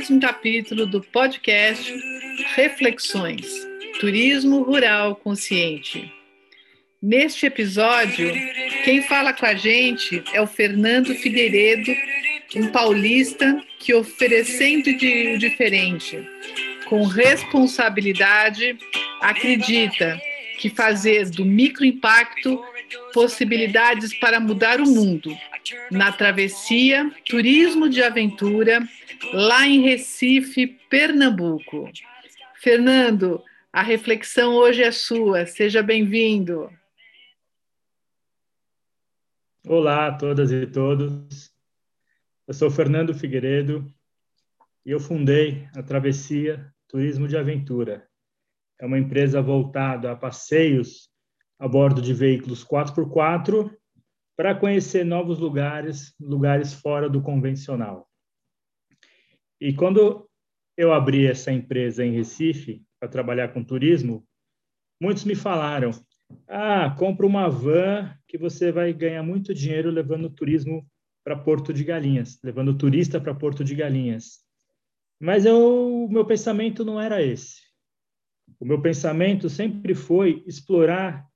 Mais um capítulo do podcast Reflexões Turismo Rural Consciente. Neste episódio, quem fala com a gente é o Fernando Figueiredo, um paulista que, oferecendo de diferente, com responsabilidade, acredita que fazer do microimpacto possibilidades para mudar o mundo na travessia Turismo de Aventura, lá em Recife, Pernambuco. Fernando, a reflexão hoje é sua. Seja bem-vindo. Olá a todas e todos. Eu sou Fernando Figueiredo e eu fundei a Travessia Turismo de Aventura. É uma empresa voltada a passeios a bordo de veículos 4x4 para conhecer novos lugares, lugares fora do convencional. E quando eu abri essa empresa em Recife para trabalhar com turismo, muitos me falaram: "Ah, compra uma van que você vai ganhar muito dinheiro levando turismo para Porto de Galinhas, levando turista para Porto de Galinhas". Mas eu, o meu pensamento não era esse. O meu pensamento sempre foi explorar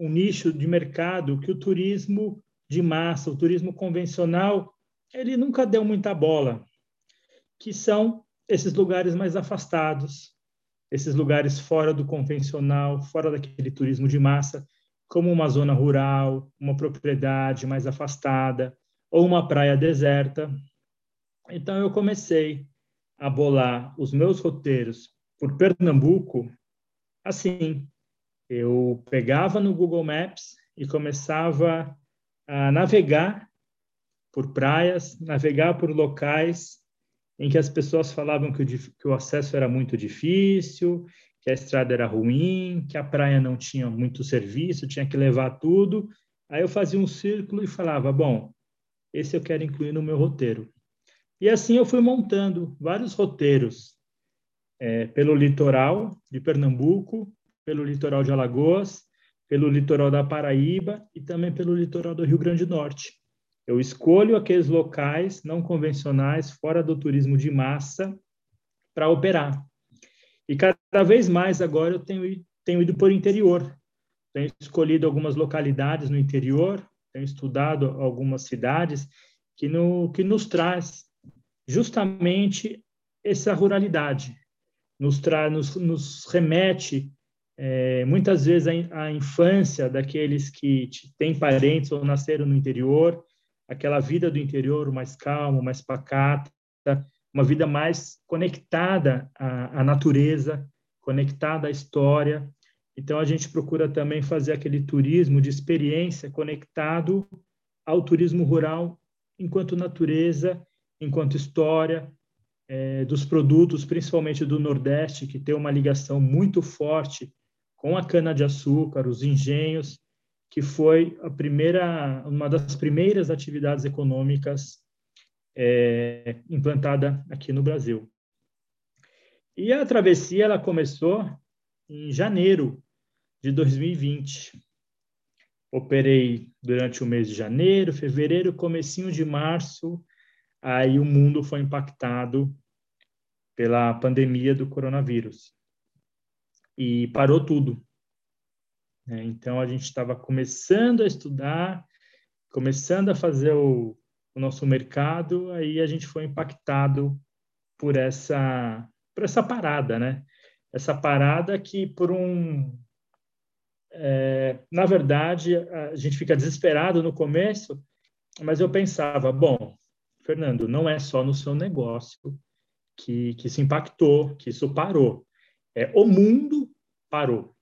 um nicho de mercado que o turismo de massa, o turismo convencional, ele nunca deu muita bola, que são esses lugares mais afastados, esses lugares fora do convencional, fora daquele turismo de massa, como uma zona rural, uma propriedade mais afastada ou uma praia deserta. Então eu comecei a bolar os meus roteiros por Pernambuco assim, eu pegava no Google Maps e começava a navegar por praias, navegar por locais em que as pessoas falavam que o, que o acesso era muito difícil, que a estrada era ruim, que a praia não tinha muito serviço, tinha que levar tudo. Aí eu fazia um círculo e falava: bom, esse eu quero incluir no meu roteiro. E assim eu fui montando vários roteiros é, pelo litoral de Pernambuco, pelo litoral de Alagoas, pelo litoral da Paraíba e também pelo litoral do Rio Grande do Norte. Eu escolho aqueles locais não convencionais, fora do turismo de massa, para operar. E cada vez mais agora eu tenho, tenho ido por interior. Tenho escolhido algumas localidades no interior, tenho estudado algumas cidades que, no, que nos traz justamente essa ruralidade, nos, tra, nos, nos remete é, muitas vezes a, a, infância daqueles que têm parentes ou nasceram no interior, aquela vida do interior mais calma, mais pacata, uma vida mais conectada à, à natureza, conectada à história. Então a gente procura também fazer aquele turismo de experiência conectado ao turismo rural enquanto natureza, enquanto história, é, dos produtos, principalmente do Nordeste, que tem uma ligação muito forte com a cana-de-açúcar, os engenhos, que foi a primeira, uma das primeiras atividades econômicas é, implantada aqui no Brasil. E a travessia ela começou em janeiro de 2020. Operei durante o mês de janeiro, fevereiro, comecinho de março, aí o mundo foi impactado pela pandemia do coronavírus e parou tudo. É, então a gente estava começando a estudar, começando a fazer o, o, nosso mercado, aí a gente foi impactado por essa por essa parada, né? Essa parada que por um é, na verdade a gente fica desesperado no começo, mas eu pensava, bom, Fernando, não é só no seu negócio que, que isso impactou, que isso parou. É, o mundo parou.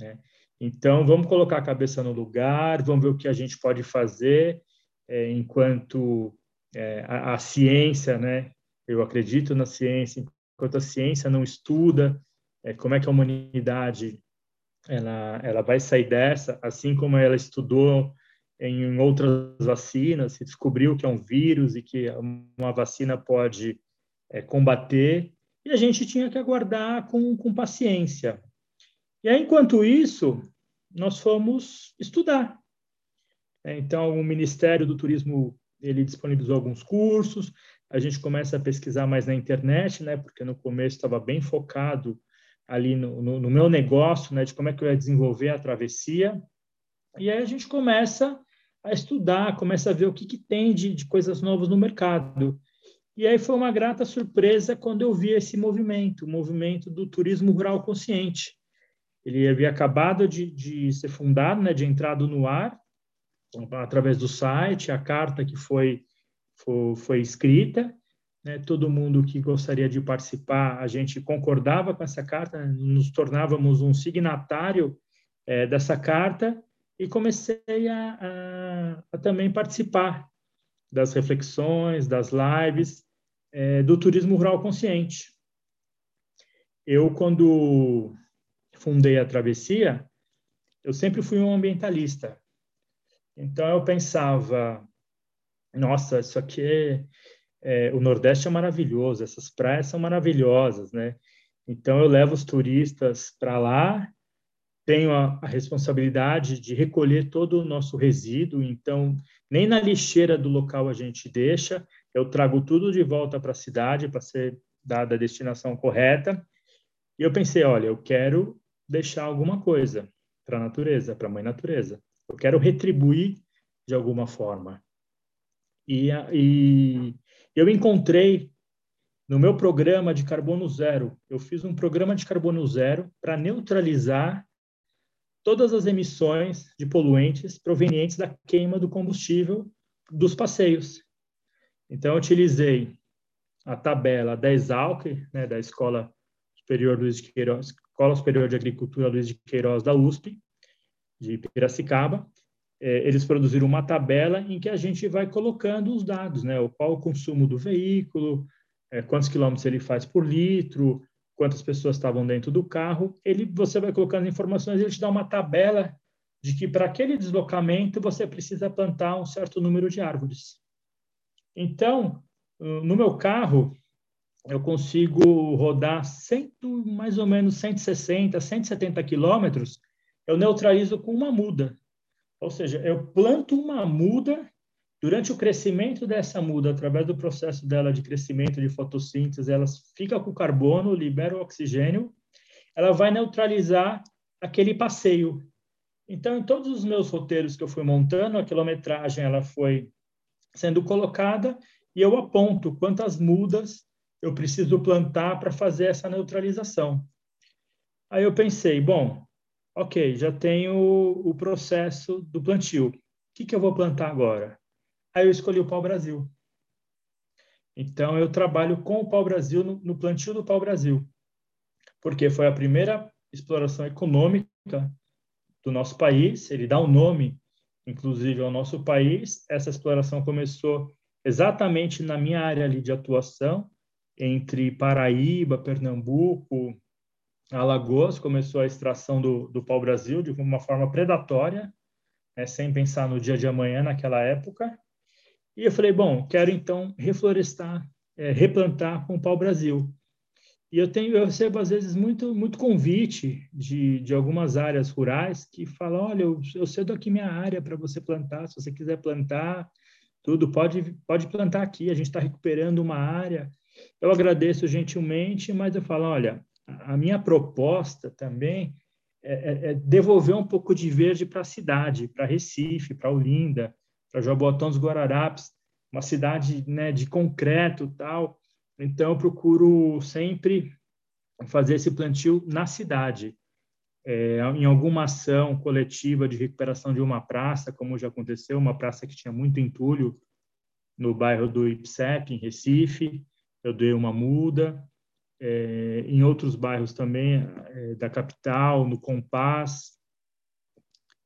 Né? Então, vamos colocar a cabeça no lugar, vamos ver o que a gente pode fazer é, enquanto é, a, a, ciência, né? Eu acredito na ciência, enquanto a ciência não estuda é, como é que a humanidade ela, ela vai sair dessa, assim como ela estudou em outras vacinas, se descobriu que é um vírus e que uma vacina pode é, combater, e a gente tinha que aguardar com, com paciência. E aí, enquanto isso, nós fomos estudar. É, então, o Ministério do Turismo ele disponibilizou alguns cursos, a gente começa a pesquisar mais na internet, né, porque no começo estava bem focado ali no, no, no, meu negócio, né, de como é que eu ia desenvolver a travessia, e aí a gente começa a estudar, começa a ver o que, que tem de, de coisas novas no mercado. E aí foi uma grata surpresa quando eu vi esse movimento, o movimento do turismo rural consciente. Ele havia acabado de, de ser fundado, né, de entrado no ar, através do site, a carta que foi, foi, foi escrita, né, todo mundo que gostaria de participar, a gente concordava com essa carta, nos tornávamos um signatário é, dessa carta e comecei a, a, a, também participar das reflexões, das lives é, do turismo rural consciente. Eu, quando fundei a Travessia, eu sempre fui um ambientalista. Então, eu pensava, nossa, isso aqui é, é, o Nordeste é maravilhoso, essas praias são maravilhosas, né? Então, eu levo os turistas para lá, tenho a, a, responsabilidade de recolher todo o nosso resíduo, então, nem na lixeira do local a gente deixa, eu trago tudo de volta para a cidade para ser dada a destinação correta. E eu pensei, olha, eu quero deixar alguma coisa para a natureza, para a mãe natureza. Eu quero retribuir de alguma forma. E, e eu encontrei no meu programa de carbono zero, eu fiz um programa de carbono zero para neutralizar todas as emissões de poluentes provenientes da queima do combustível dos passeios. Então, eu utilizei a tabela da Exalc, né, da Escola Superior Luiz de Queiroz, Escola Superior de Agricultura Luiz de Queiroz da USP, de Piracicaba, é, eles produziram uma tabela em que a gente vai colocando os dados, né? Qual o consumo do veículo, é, quantos quilômetros ele faz por litro, quantas pessoas estavam dentro do carro. Ele, você vai colocando informações, ele te dá uma tabela de que para aquele deslocamento você precisa plantar um certo número de árvores. Então, no meu carro, eu consigo rodar cento, mais ou menos 160, 170 quilômetros, eu neutralizo com uma muda. Ou seja, eu planto uma muda, durante o crescimento dessa muda, através do processo dela de crescimento de fotossíntese, ela fica com carbono, libera o oxigênio, ela vai neutralizar aquele passeio. Então, em todos os meus roteiros que eu fui montando, a quilometragem ela foi sendo colocada e eu aponto quantas mudas eu preciso plantar para fazer essa neutralização. Aí eu pensei, bom, ok, já tenho o processo do plantio. O que, que eu vou plantar agora? Aí eu escolhi o pau-brasil. Então, eu trabalho com o pau-brasil no, no plantio do pau-brasil, porque foi a primeira exploração econômica do nosso país, ele dá um nome, inclusive, ao nosso país. Essa exploração começou exatamente na minha área ali de atuação, entre Paraíba, Pernambuco, Alagoas, começou a extração do, do pau-brasil de uma forma predatória, né, sem pensar no dia de amanhã naquela época. E eu falei, bom, quero então reflorestar, é, replantar com pau-brasil. E eu tenho, eu recebo às vezes muito, muito convite de, de algumas áreas rurais que falam, olha, eu, eu cedo aqui minha área para você plantar, se você quiser plantar, tudo pode, pode plantar aqui. A gente está recuperando uma área eu agradeço gentilmente, mas eu falo, olha, a minha proposta também é, é, é devolver um pouco de verde para a cidade, para Recife, para Olinda, para Jabotão dos Guararapes, uma cidade né, de concreto tal. Então, eu procuro sempre fazer esse plantio na cidade, é, em alguma ação coletiva de recuperação de uma praça, como já aconteceu, uma praça que tinha muito entulho no bairro do IPSEP, em Recife, eu dei uma muda. É, em outros bairros também é, da capital, no Compass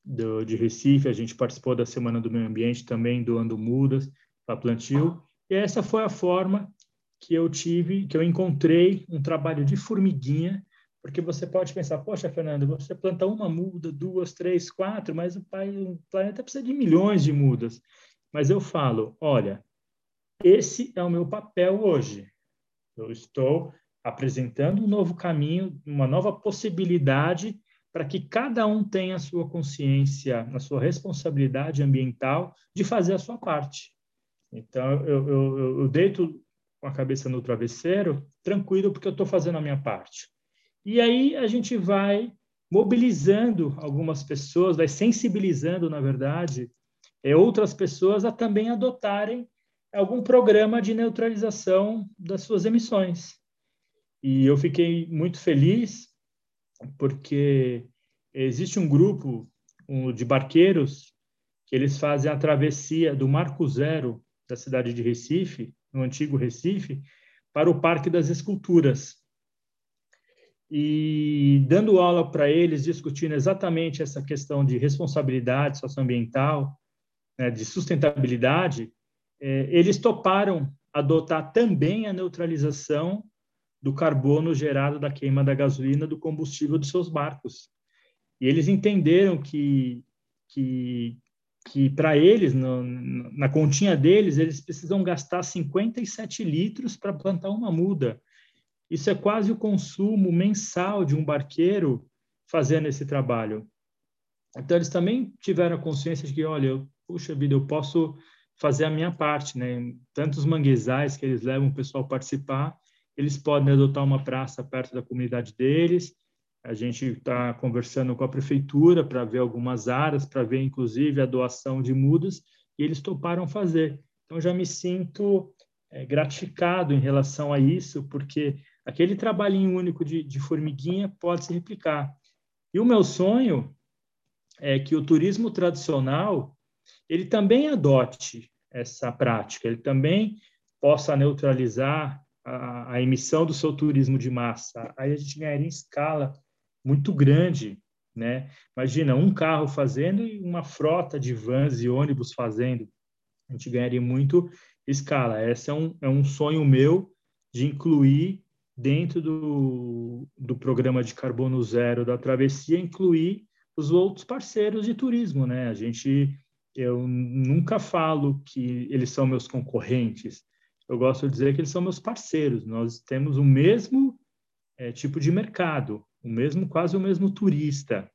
do, de Recife, a gente participou da Semana do Meio Ambiente também, doando mudas para plantio. E essa foi a forma que eu tive, que eu encontrei um trabalho de formiguinha, porque você pode pensar, poxa, Fernando, você planta uma muda, duas, três, quatro, mas o, pai, o planeta precisa de milhões de mudas. Mas eu falo, olha, esse é o meu papel hoje. Eu estou apresentando um novo caminho, uma nova possibilidade para que cada um tenha a sua consciência, a sua responsabilidade ambiental de fazer a sua parte. Então, eu, eu, eu deito com a cabeça no travesseiro, tranquilo, porque eu estou fazendo a minha parte. E aí a gente vai mobilizando algumas pessoas, vai sensibilizando, na verdade, é, outras pessoas a também adotarem algum programa de neutralização das suas emissões. E eu fiquei muito feliz porque existe um grupo um, de barqueiros que eles fazem a travessia do Marco Zero da cidade de Recife, no antigo Recife, para o Parque das Esculturas. E dando aula para eles, discutindo exatamente essa questão de responsabilidade socioambiental, né, de sustentabilidade, é, eles toparam adotar também a neutralização do carbono gerado da queima da gasolina do combustível dos seus barcos. E eles entenderam que, que, que para eles, no, na continha deles, eles precisam gastar 57 litros para plantar uma muda. Isso é quase o consumo mensal de um barqueiro fazendo esse trabalho. Então, eles também tiveram consciência de que, olha, eu, puxa vida, eu posso fazer a minha parte, né? Tantos manguezais que eles levam o pessoal participar, eles podem adotar uma praça perto da comunidade deles, a gente está conversando com a prefeitura para ver algumas áreas, para ver inclusive a doação de mudas, e eles toparam fazer. Então, já me sinto é, gratificado em relação a isso, porque aquele trabalhinho único de, de formiguinha pode se replicar. E o meu sonho é que o turismo tradicional ele também adote essa prática, ele também possa neutralizar a, a, emissão do seu turismo de massa. Aí a gente ganharia em escala muito grande, né? Imagina um carro fazendo e uma frota de vans e ônibus fazendo. A gente ganharia muito escala. Esse é um, é um sonho meu de incluir dentro do, do programa de carbono zero da travessia, incluir os outros parceiros de turismo, né? A gente, eu nunca falo que eles são meus concorrentes. Eu gosto de dizer que eles são meus parceiros. Nós temos o mesmo é, tipo de mercado o mesmo quase o mesmo turista.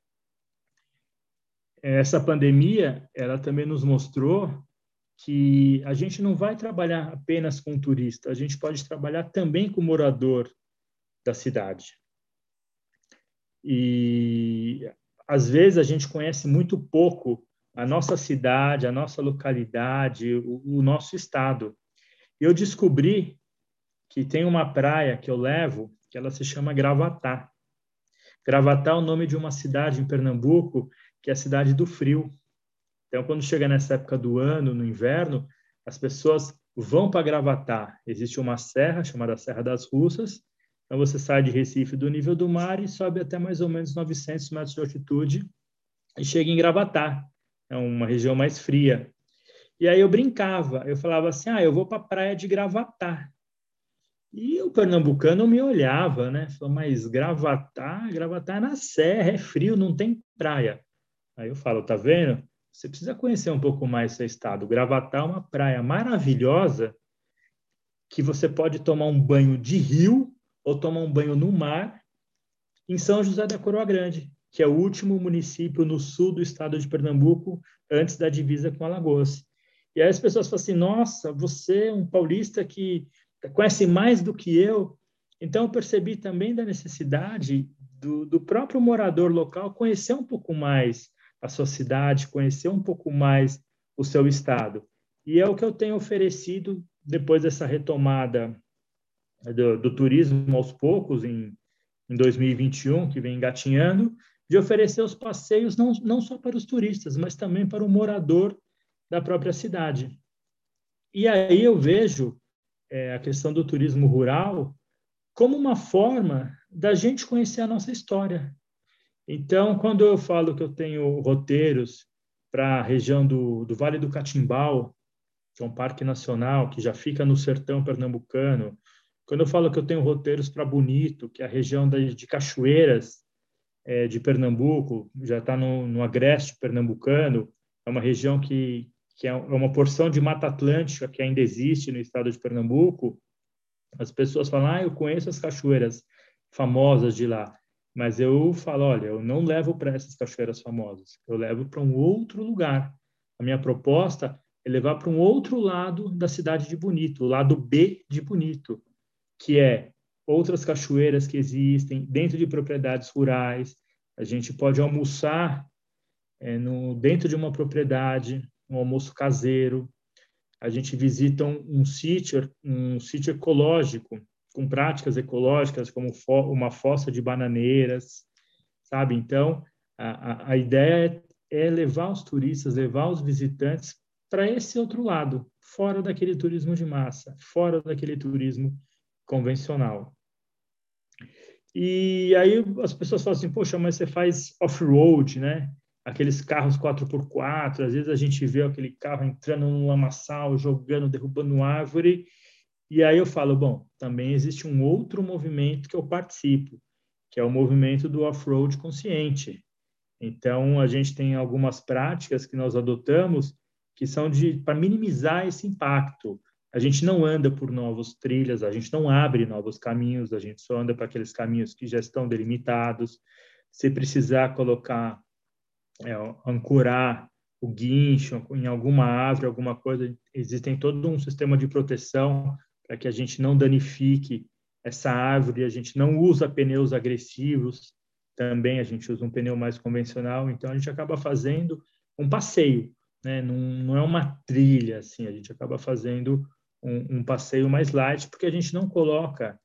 Essa pandemia, ela também nos mostrou que a gente não vai trabalhar apenas com turista, a gente pode trabalhar também com morador da cidade. E às vezes a gente conhece muito pouco a nossa cidade, a nossa localidade, o, o nosso estado. Eu descobri que tem uma praia que eu levo que ela se chama Gravatá. Gravatá é o nome de uma cidade em Pernambuco, que é a cidade do frio. Então, quando chega nessa época do ano, no inverno, as pessoas vão para Gravatá. Existe uma serra chamada Serra das Russas. Então, você sai de Recife do nível do mar e sobe até mais ou menos 900 metros de altitude e chega em Gravatá. É uma região mais fria. E aí eu brincava, eu falava assim: ah, eu vou para a praia de Gravatá. E o pernambucano me olhava, né? Falou, mas Gravatar, Gravatar é na serra, é frio, não tem praia. Aí eu falo, tá vendo? Você precisa conhecer um pouco mais seu estado. Gravatar é uma praia maravilhosa que você pode tomar um banho de rio ou tomar um banho no mar em São José da Coroa Grande, que é o último município no sul do estado de Pernambuco, antes da divisa com Alagoas. E aí as pessoas falam assim: nossa, você é um paulista que conhece mais do que eu. Então, eu percebi também da necessidade do, do próprio morador local conhecer um pouco mais a sua cidade, conhecer um pouco mais o seu estado. E é o que eu tenho oferecido depois dessa retomada do, do turismo aos poucos, em, em 2021, que vem engatinhando, de oferecer os passeios não, não só para os turistas, mas também para o morador da própria cidade. E aí eu vejo é, a questão do turismo rural como uma forma da gente conhecer a nossa história. Então, quando eu falo que eu tenho roteiros para a região do, do Vale do Catimbau, que é um parque nacional que já fica no sertão pernambucano, quando eu falo que eu tenho roteiros para Bonito, que é a região de cachoeiras é, de Pernambuco, já está no, no agreste pernambucano, é uma região que, que é uma porção de Mata Atlântica que ainda existe no estado de Pernambuco, as pessoas falam, ah, eu conheço as cachoeiras famosas de lá, mas eu falo, olha, eu não levo para essas cachoeiras famosas, eu levo para um outro lugar. A minha proposta é levar para um outro lado da cidade de Bonito, o lado B de Bonito, que é outras cachoeiras que existem dentro de propriedades rurais. A gente pode almoçar é, no, dentro de uma propriedade, um almoço caseiro. A gente visita um, um sítio, um sítio ecológico, com práticas ecológicas, como fo uma fossa de bananeiras, sabe? Então, a, a ideia é, é levar os turistas, levar os visitantes para esse outro lado, fora daquele turismo de massa, fora daquele turismo convencional. E aí as pessoas falam assim, poxa, mas você faz off-road, né? Aqueles carros 4x4, às vezes a gente vê aquele carro entrando no lamaçal, jogando, derrubando árvore. E aí eu falo, bom, também existe um outro movimento que eu participo, que é o movimento do off-road consciente. Então, a gente tem algumas práticas que nós adotamos que são de para minimizar esse impacto. A gente não anda por novas trilhas, a gente não abre novos caminhos, a gente só anda para aqueles caminhos que já estão delimitados. Se precisar colocar, é, ancorar o guincho em alguma árvore, alguma coisa, existem todo um sistema de proteção para que a gente não danifique essa árvore, a gente não usa pneus agressivos, também a gente usa um pneu mais convencional, então a gente acaba fazendo um passeio, né? Não, não é uma trilha, assim, a gente acaba fazendo um, um, passeio mais light, porque a gente não coloca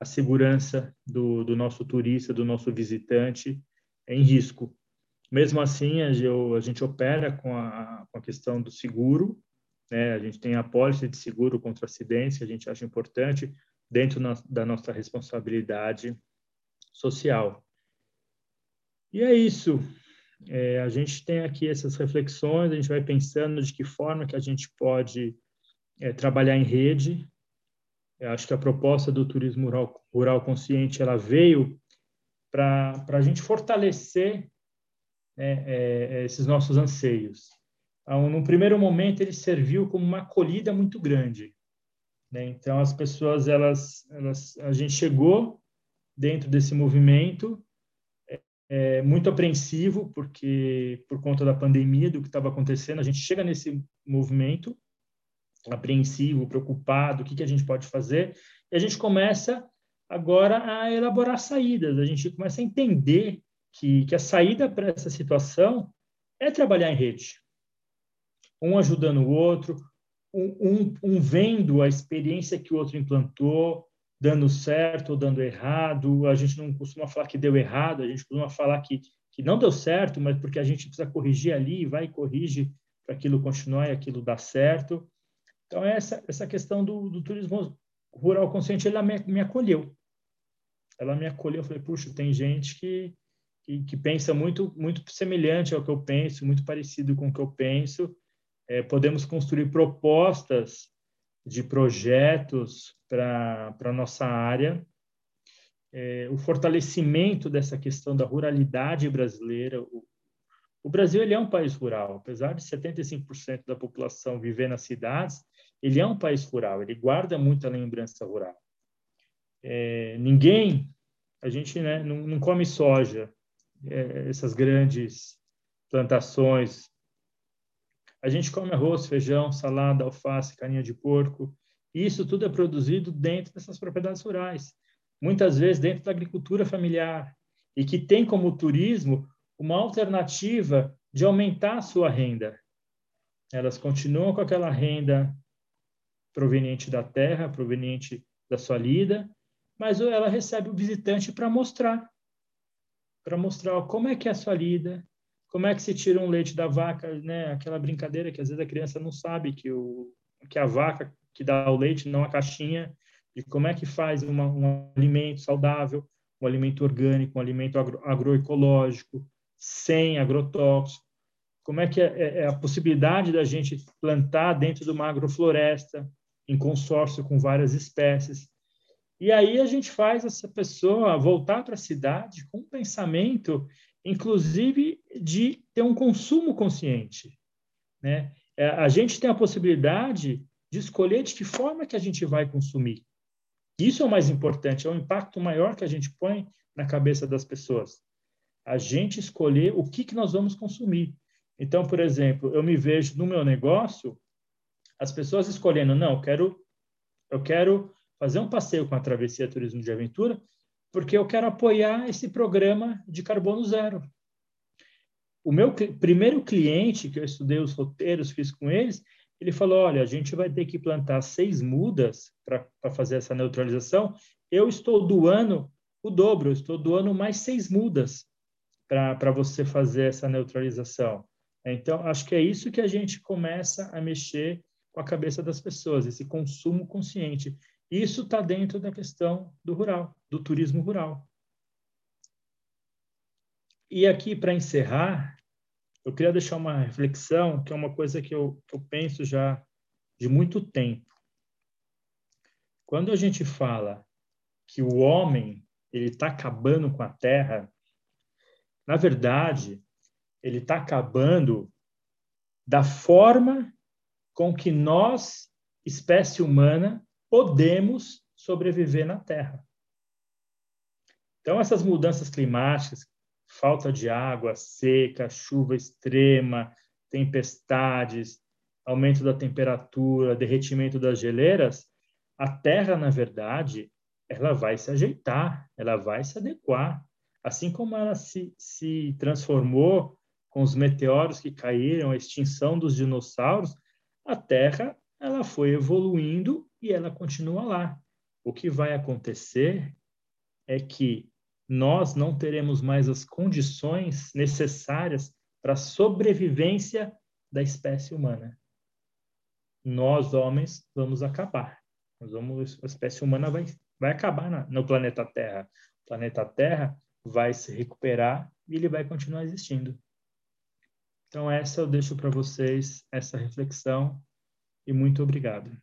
a segurança do, do nosso turista, do nosso visitante em risco. Mesmo assim, a, gente opera com a, com a questão do seguro, né? a gente tem a pólice de seguro contra acidentes, que a gente acha importante, dentro na, da nossa responsabilidade social. E é isso. É, a gente tem aqui essas reflexões, a gente vai pensando de que forma que a gente pode é, trabalhar em rede. Eu acho que a proposta do turismo rural, rural consciente ela veio para a gente fortalecer né, é, esses nossos anseios. Então, num primeiro momento, ele serviu como uma acolhida muito grande. Né? Então, as pessoas, elas, elas, a gente chegou dentro desse movimento é, muito apreensivo porque por conta da pandemia do que estava acontecendo a gente chega nesse movimento apreensivo preocupado o que que a gente pode fazer e a gente começa agora a elaborar saídas a gente começa a entender que que a saída para essa situação é trabalhar em rede um ajudando o outro um, um, um vendo a experiência que o outro implantou dando certo ou dando errado. A gente não costuma falar que deu errado, a gente costuma falar que, que não deu certo, mas porque a gente precisa corrigir ali, vai e corrige para aquilo continuar e aquilo dar certo. Então, essa, essa questão do, do turismo rural consciente, ela me, me acolheu. Ela me acolheu, eu falei, puxa, tem gente que, que, que, pensa muito, muito semelhante ao que eu penso, muito parecido com o que eu penso. É, podemos construir propostas de projetos para a nossa área, é, o fortalecimento dessa questão da ruralidade brasileira. O, o Brasil ele é um país rural, apesar de 75% da população viver nas cidades, ele é um país rural, ele guarda muita lembrança rural. É, ninguém, a gente né, não, não come soja, é, essas grandes plantações a gente come arroz, feijão, salada, alface, carinha de porco. E isso tudo é produzido dentro dessas propriedades rurais, muitas vezes dentro da agricultura familiar, e que tem como turismo uma alternativa de aumentar a sua renda. Elas continuam com aquela renda proveniente da terra, proveniente da sua lida, mas ela recebe o visitante para mostrar, para mostrar como é que é a sua lida, como é que se tira um leite da vaca, né? Aquela brincadeira que às vezes a criança não sabe que o que a vaca que dá o leite, não a caixinha, e como é que faz uma, um alimento saudável, um alimento orgânico, um alimento agro, agroecológico, sem agrotóxico. Como é que é, é, é a possibilidade da gente plantar dentro de uma agrofloresta, em consórcio com várias espécies. E aí a gente faz essa pessoa voltar para a cidade com um pensamento inclusive de ter um consumo consciente. Né? É, a gente tem a possibilidade de escolher de que forma que a gente vai consumir. Isso é o mais importante, é o impacto maior que a gente põe na cabeça das pessoas. A gente escolher o que, que nós vamos consumir. Então, por exemplo, eu me vejo no meu negócio as pessoas escolhendo, não, eu quero, eu quero fazer um passeio com a Travessia Turismo de Aventura, porque eu quero apoiar esse programa de carbono zero. O meu primeiro cliente, que eu estudei os roteiros, fiz com eles, ele falou: olha, a gente vai ter que plantar seis mudas para fazer essa neutralização. Eu estou doando o dobro, eu estou doando mais seis mudas para você fazer essa neutralização. Então, acho que é isso que a gente começa a mexer com a cabeça das pessoas, esse consumo consciente. Isso está dentro da questão do rural, do turismo rural. E aqui, para encerrar, eu queria deixar uma reflexão, que é uma coisa que eu, que eu penso já de muito tempo. Quando a gente fala que o homem ele está acabando com a terra, na verdade, ele está acabando da forma com que nós, espécie humana, podemos sobreviver na Terra. Então, essas mudanças climáticas, falta de água, seca, chuva extrema, tempestades, aumento da temperatura, derretimento das geleiras, a Terra, na verdade, ela vai se ajeitar, ela vai se adequar. Assim como ela se, se transformou com os meteoros que caíram, a extinção dos dinossauros, a Terra ela foi evoluindo e ela continua lá. O que vai acontecer é que nós não teremos mais as condições necessárias para a sobrevivência da espécie humana. Nós, homens, vamos acabar. Nós vamos, a espécie humana vai, vai acabar na, no planeta Terra. O planeta Terra vai se recuperar e ele vai continuar existindo. Então, essa eu deixo para vocês, essa reflexão, e muito obrigado.